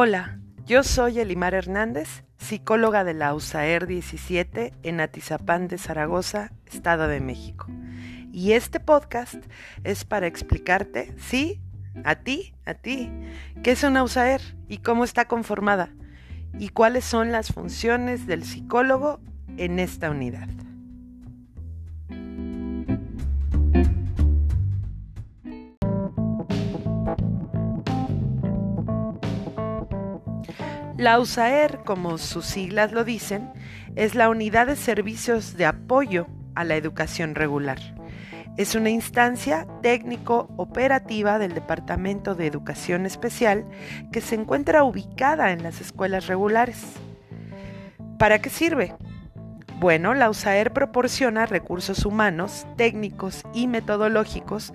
Hola, yo soy Elimar Hernández, psicóloga de la USAER 17 en Atizapán de Zaragoza, Estado de México. Y este podcast es para explicarte, sí, a ti, a ti, qué es una USAER y cómo está conformada y cuáles son las funciones del psicólogo en esta unidad. La USAER, como sus siglas lo dicen, es la Unidad de Servicios de Apoyo a la Educación Regular. Es una instancia técnico-operativa del Departamento de Educación Especial que se encuentra ubicada en las escuelas regulares. ¿Para qué sirve? Bueno, la USAER proporciona recursos humanos, técnicos y metodológicos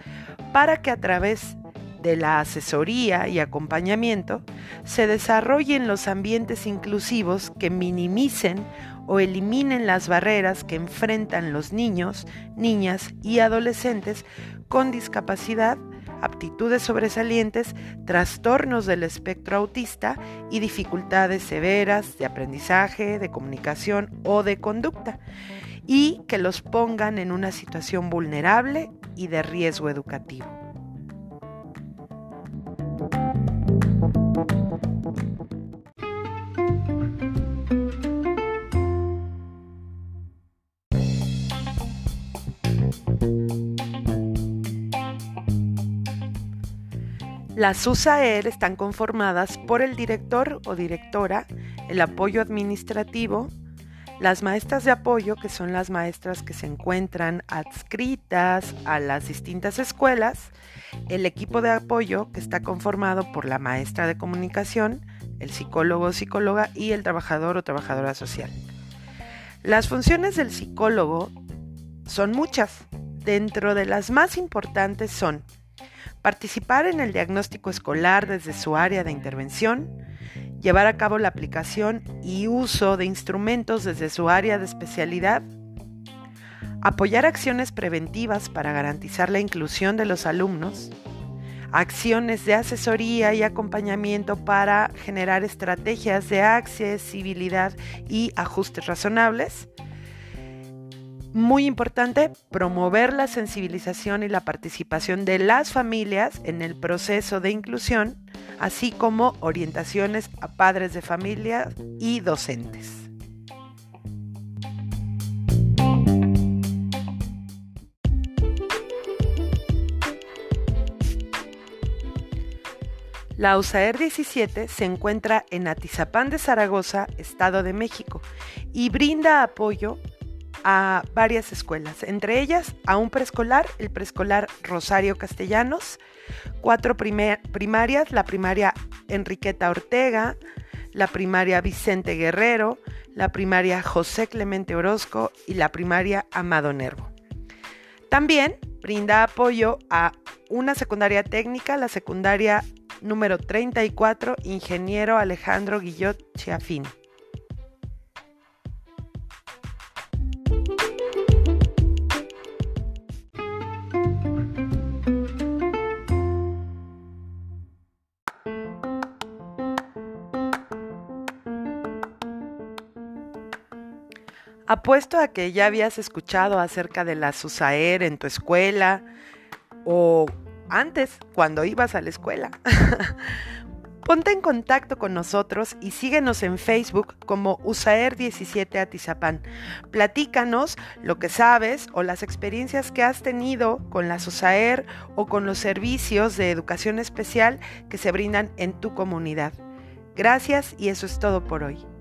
para que a través de la asesoría y acompañamiento se desarrollen los ambientes inclusivos que minimicen o eliminen las barreras que enfrentan los niños, niñas y adolescentes con discapacidad, aptitudes sobresalientes, trastornos del espectro autista y dificultades severas de aprendizaje, de comunicación o de conducta, y que los pongan en una situación vulnerable y de riesgo educativo. Las USAER están conformadas por el director o directora, el apoyo administrativo, las maestras de apoyo, que son las maestras que se encuentran adscritas a las distintas escuelas, el equipo de apoyo, que está conformado por la maestra de comunicación, el psicólogo o psicóloga y el trabajador o trabajadora social. Las funciones del psicólogo son muchas. Dentro de las más importantes son participar en el diagnóstico escolar desde su área de intervención, llevar a cabo la aplicación y uso de instrumentos desde su área de especialidad, apoyar acciones preventivas para garantizar la inclusión de los alumnos, acciones de asesoría y acompañamiento para generar estrategias de accesibilidad y ajustes razonables, muy importante promover la sensibilización y la participación de las familias en el proceso de inclusión, así como orientaciones a padres de familia y docentes. La USAER 17 se encuentra en Atizapán de Zaragoza, Estado de México, y brinda apoyo a varias escuelas, entre ellas a un preescolar, el preescolar Rosario Castellanos, cuatro primarias, la primaria Enriqueta Ortega, la primaria Vicente Guerrero, la primaria José Clemente Orozco y la primaria Amado Nervo. También brinda apoyo a una secundaria técnica, la secundaria número 34, Ingeniero Alejandro Guillot Chiafín. Apuesto a que ya habías escuchado acerca de la SUSAER en tu escuela o antes, cuando ibas a la escuela. Ponte en contacto con nosotros y síguenos en Facebook como USAER17 Atizapán. Platícanos lo que sabes o las experiencias que has tenido con la USAER o con los servicios de educación especial que se brindan en tu comunidad. Gracias y eso es todo por hoy.